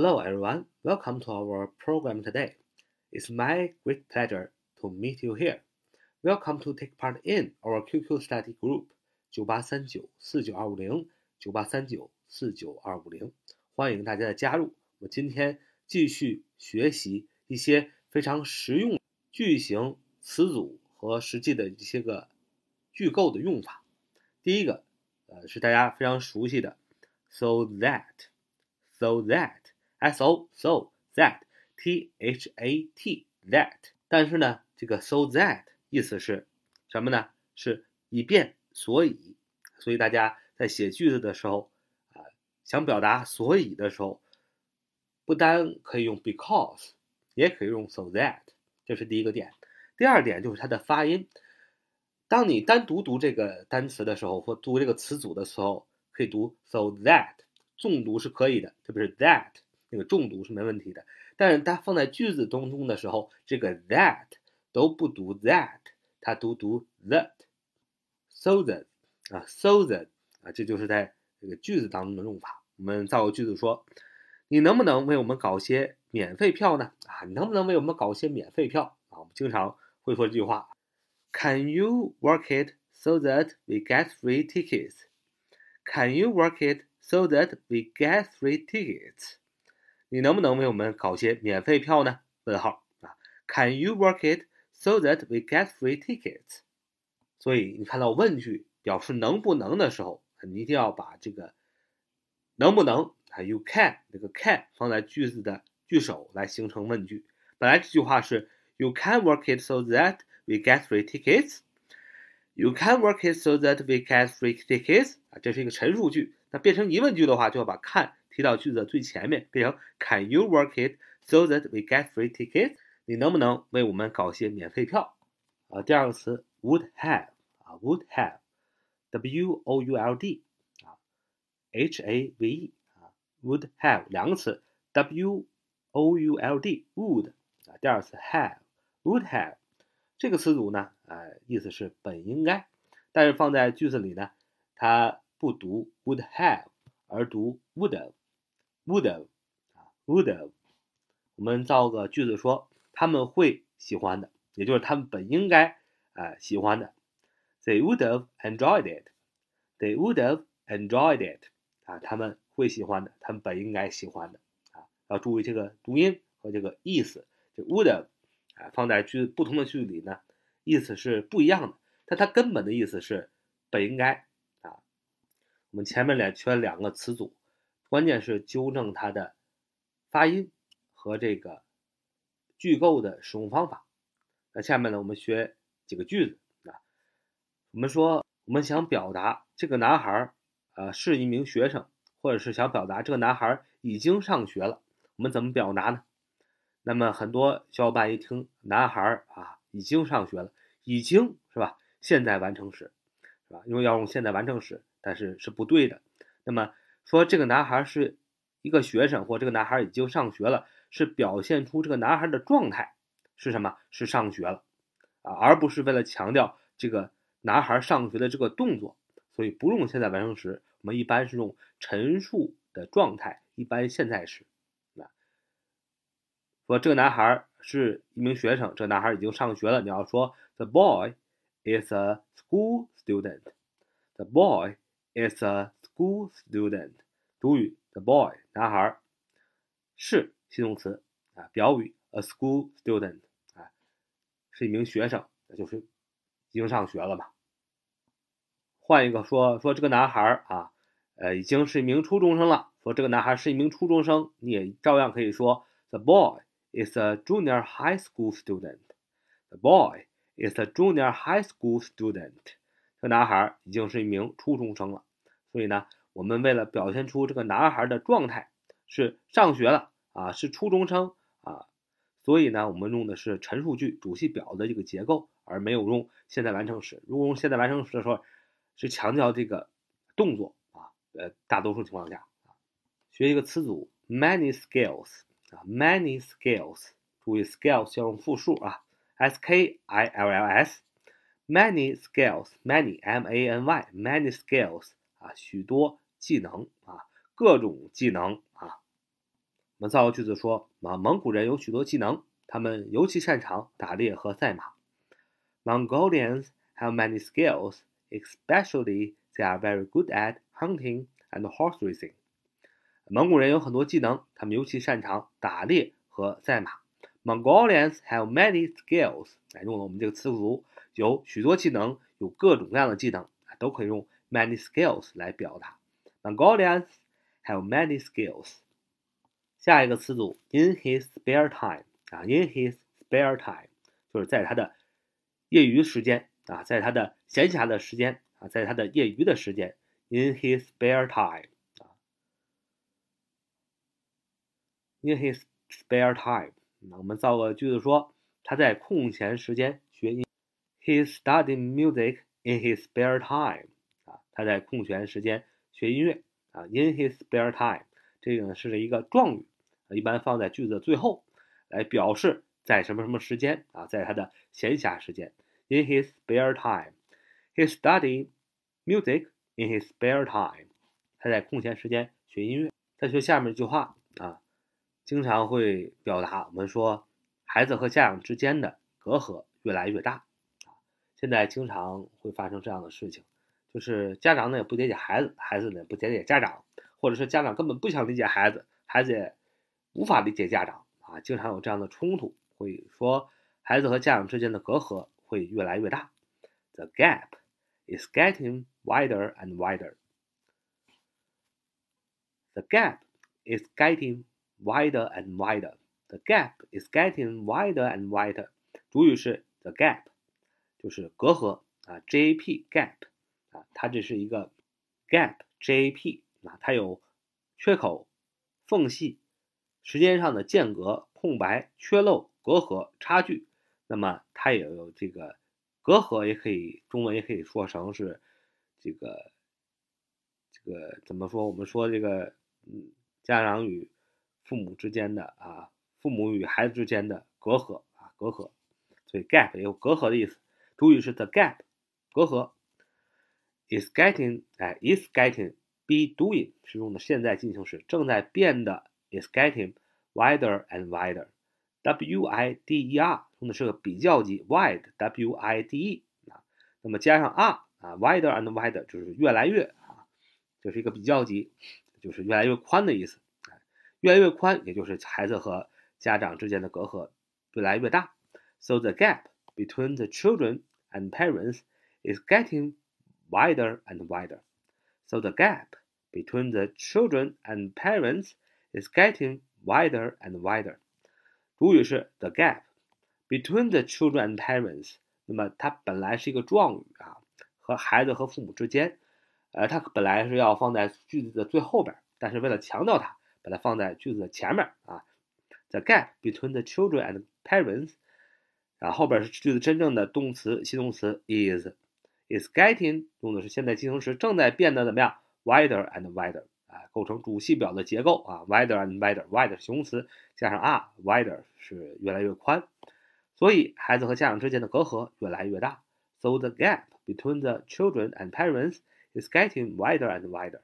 Hello, everyone. Welcome to our program today. It's my great pleasure to meet you here. Welcome to take part in our QQ study group 九八三九四九二五零九八三九四九二五零，欢迎大家的加入。我今天继续学习一些非常实用句型词组和实际的一些个句构的用法。第一个，呃，是大家非常熟悉的，so that，so that so so that，t h a t that。但是呢，这个 so that 意思是什么呢？是以便所以。所以大家在写句子的时候啊，想表达所以的时候，不单可以用 because，也可以用 so that。这是第一个点。第二点就是它的发音。当你单独读这个单词的时候，或读这个词组的时候，可以读 so that，重读是可以的，特别是 that 那个重读是没问题的。但是它放在句子当中的时候，这个 that 都不读 that，它都读 that，so that 啊，so that 啊，这就是在这个句子当中的用法。我们造个句子说：你能不能为我们搞些免费票呢？啊，你能不能为我们搞些免费票啊？我们经常会说这句话。Can you work it so that we get free tickets? Can you work it so that we get free tickets? 你能不能为我们搞些免费票呢？问号啊？Can you work it so that we get free tickets? 所以你看到问句表示能不能的时候，你一定要把这个能不能啊，you can 这个 can 放在句子的句首来形成问句。本来这句话是 you can work it so that We get free tickets. You can work it so that we get free tickets. 啊，这是一个陈述句。那变成疑问句的话，就要把 can 提到句子的最前面，变成 Can you work it so that we get free tickets? 你能不能为我们搞些免费票？啊，第二个词 would have 啊，would have，w o u l d 啊，h a v e 啊，would have 两个词，w o u l d would 啊，第二个词 have would have。这个词组呢，呃，意思是本应该，但是放在句子里呢，它不读 would have，而读 would would，have 啊，would have。我们造个句子说，他们会喜欢的，也就是他们本应该啊喜欢的。They would have enjoyed it. They would have enjoyed it. 啊，他们会喜欢的，他们本应该喜欢的啊，要注意这个读音和这个意思，这 would have。啊，放在句不同的句子里呢，意思是不一样的。但它根本的意思是本应该啊。我们前面两圈两个词组，关键是纠正它的发音和这个句构的使用方法。那下面呢，我们学几个句子啊。我们说，我们想表达这个男孩儿啊是一名学生，或者是想表达这个男孩已经上学了，我们怎么表达呢？那么很多小伙伴一听男孩儿啊已经上学了，已经是吧？现在完成时，是吧？因为要用现在完成时，但是是不对的。那么说这个男孩是一个学生，或这个男孩已经上学了，是表现出这个男孩的状态是什么？是上学了啊，而不是为了强调这个男孩上学的这个动作。所以不用现在完成时，我们一般是用陈述的状态，一般现在时。说这个男孩是一名学生，这个男孩已经上学了。你要说 The boy is a school student. The boy is a school student. 主语 the boy 男孩是系动词啊，表语 a school student 啊，是一名学生，那就是已经上学了嘛。换一个说说这个男孩啊，呃，已经是一名初中生了。说这个男孩是一名初中生，你也照样可以说 the boy。is a junior high school student. The boy is a junior high school student. 这个男孩已经是一名初中生了。所以呢，我们为了表现出这个男孩的状态是上学了啊，是初中生啊，所以呢，我们用的是陈述句主系表的这个结构，而没有用现在完成时。如果用现在完成时的时候，是强调这个动作啊。呃，大多数情况下啊，学一个词组 many skills。啊，many skills，注意 skills 要用复数啊，s k i l l s，many skills，many m a n y，many skills 啊，许多技能啊，各种技能啊我们造个句子说啊，蒙古人有许多技能，他们尤其擅长打猎和赛马。Mongolians have many skills, especially they are very good at hunting and horse racing. 蒙古人有很多技能，他们尤其擅长打猎和赛马。Mongolians have many skills，哎，用了我们这个词组，有许多技能，有各种各样的技能，都可以用 many skills 来表达。Mongolians have many skills。下一个词组 in his spare time 啊，in his spare time 就是在他的业余时间啊，在他的闲暇的时间啊，在他的业余的时间，in his spare time 啊，in his spare time。那我们造个句子说，他在空闲时间学音。He studied music in his spare time。啊，他在空闲时间学音乐。啊，in his spare time，这个呢是一个状语，一般放在句子的最后，来表示在什么什么时间啊，在他的闲暇时间。In his spare time，he study music in his spare time。他在空闲时间学音乐。再学下面一句话啊。经常会表达我们说孩子和家长之间的隔阂越来越大啊，现在经常会发生这样的事情，就是家长呢也不理解孩子，孩子呢也不理解家长，或者是家长根本不想理解孩子，孩子也无法理解家长啊，经常有这样的冲突，会说孩子和家长之间的隔阂会越来越大。The gap is getting wider and wider. The gap is getting wider and wider. The gap is getting wider and wider. 主语是 the gap，就是隔阂啊，gap gap 它这是一个 gap gap 啊，它有缺口、缝隙、时间上的间隔、空白、缺漏、隔阂、差距。那么它也有这个隔阂，也可以中文也可以说成是这个这个怎么说？我们说这个嗯，家长与父母之间的啊，父母与孩子之间的隔阂啊，隔阂，所以 gap 也有隔阂的意思。主语是 the gap，隔阂。Is getting，哎，is getting，be doing 是用的现在进行时，正在变得 is getting wider and wider。w i d e r 用的是个比较级，wide，w i d e 啊，那么加上 r 啊，wider and wider 就是越来越啊，就是一个比较级，就是越来越宽的意思。越来越宽，也就是孩子和家长之间的隔阂越来越大。So the gap between the children and parents is getting wider and wider. So the gap between the children and parents is getting wider and wider. 主语是 the gap between the children and parents。那么它本来是一个状语啊，和孩子和父母之间，呃，它本来是要放在句子的最后边，但是为了强调它。把它放在句子的前面啊，the gap between the children and parents，然后后边是句子真正的动词、系动词 is. Is getting 用的是现在进行时，正在变得怎么样？wider and wider 啊，构成主系表的结构啊，wider and wider，wider 形容词加上 are，wider 是越来越宽，所以孩子和家长之间的隔阂越来越大。So the gap between the children and parents is getting wider and wider.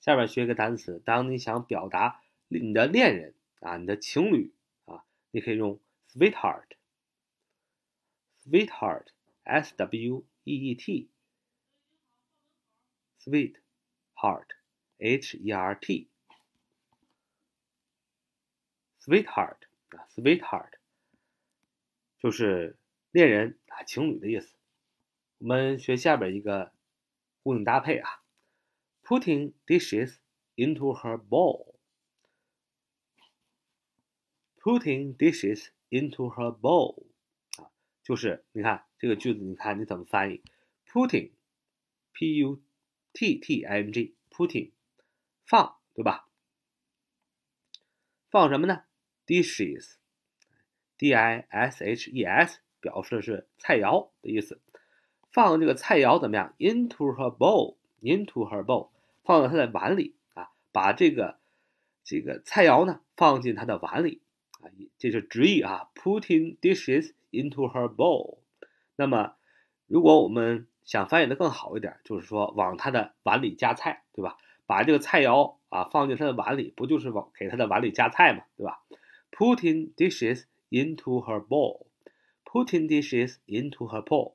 下面学一个单词，当你想表达你的恋人啊，你的情侣啊，你可以用 sweetheart，sweetheart sweetheart，sweetheart，s w e e t，sweetheart，h e r t，sweetheart 啊，sweetheart 就是恋人啊，情侣的意思。我们学下边一个呼应搭配啊。putting dishes into her bowl. Putting dishes into her bowl 啊， 就是你看这个句子，你看你怎么翻译？Putting，p u t t i n g，putting 放，对吧？放什么呢？Dishes，d i s h e s 表示的是菜肴的意思。放这个菜肴怎么样？Into her bowl，into her bowl。放到她的碗里啊，把这个这个菜肴呢放进她的碗里啊，这是直译啊，putting dishes into her bowl。那么，如果我们想翻译的更好一点，就是说往他的碗里加菜，对吧？把这个菜肴啊放进他的碗里，不就是往给他的碗里夹菜嘛，对吧？Putting dishes into her bowl. Putting dishes into her bowl，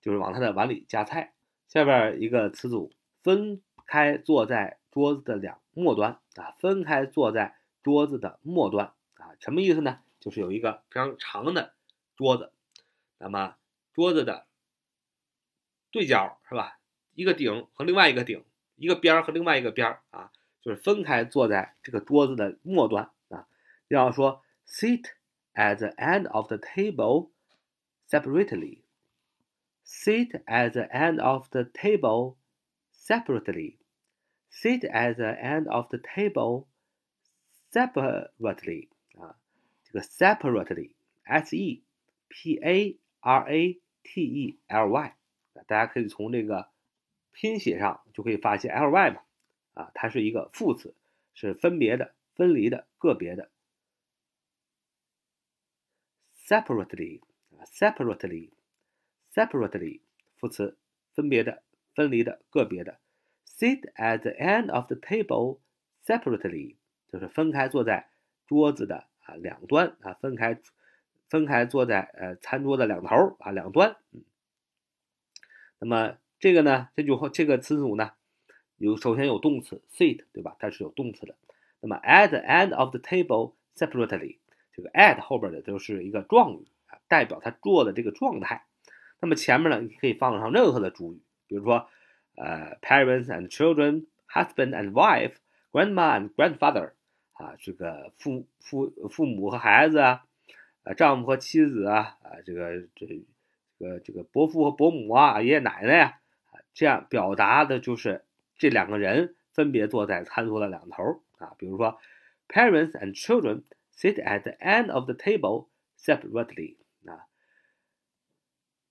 就是往他的碗里夹菜。下边一个词组，分开坐在桌子的两末端啊，分开坐在桌子的末端啊，什么意思呢？就是有一个非常长的桌子，那么桌子的对角是吧？一个顶和另外一个顶，一个边儿和另外一个边儿啊，就是分开坐在这个桌子的末端啊。要说 sit at the end of the table separately。Sit at the end of the table separately. Sit at the end of the table separately 啊，这个 separately，s e p a r a t e l y，大家可以从这个拼写上就可以发现 l y 嘛，啊，它是一个副词，是分别的、分离的、个别的。separately 啊，separately。separately 副词，分别的、分离的、个别的。Sit at the end of the table separately 就是分开坐在桌子的啊两端啊，分开分开坐在呃餐桌的两头啊两端。嗯，那么这个呢，这句话这个词组呢，有首先有动词 sit 对吧？它是有动词的。那么 at the end of the table separately 这个 at 后边的就是一个状语啊，代表他坐的这个状态。那么前面呢，你可以放上任何的主语，比如说，呃，parents and children，husband and wife，grandma and grandfather，啊，这个父父父母和孩子啊，啊，丈夫和妻子啊，啊，这个这这个这个伯父和伯母啊，爷爷奶奶呀，啊，这样表达的就是这两个人分别坐在餐桌的两头啊，比如说，parents and children sit at the end of the table separately 啊。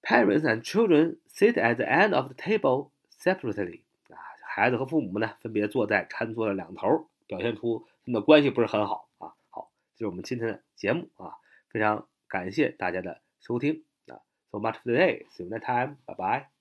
Parents and children sit at the end of the table separately。啊，孩子和父母呢，分别坐在餐桌的两头，表现出他们的关系不是很好啊。好，这是我们今天的节目啊，非常感谢大家的收听啊。So much today. See you next time. Bye bye.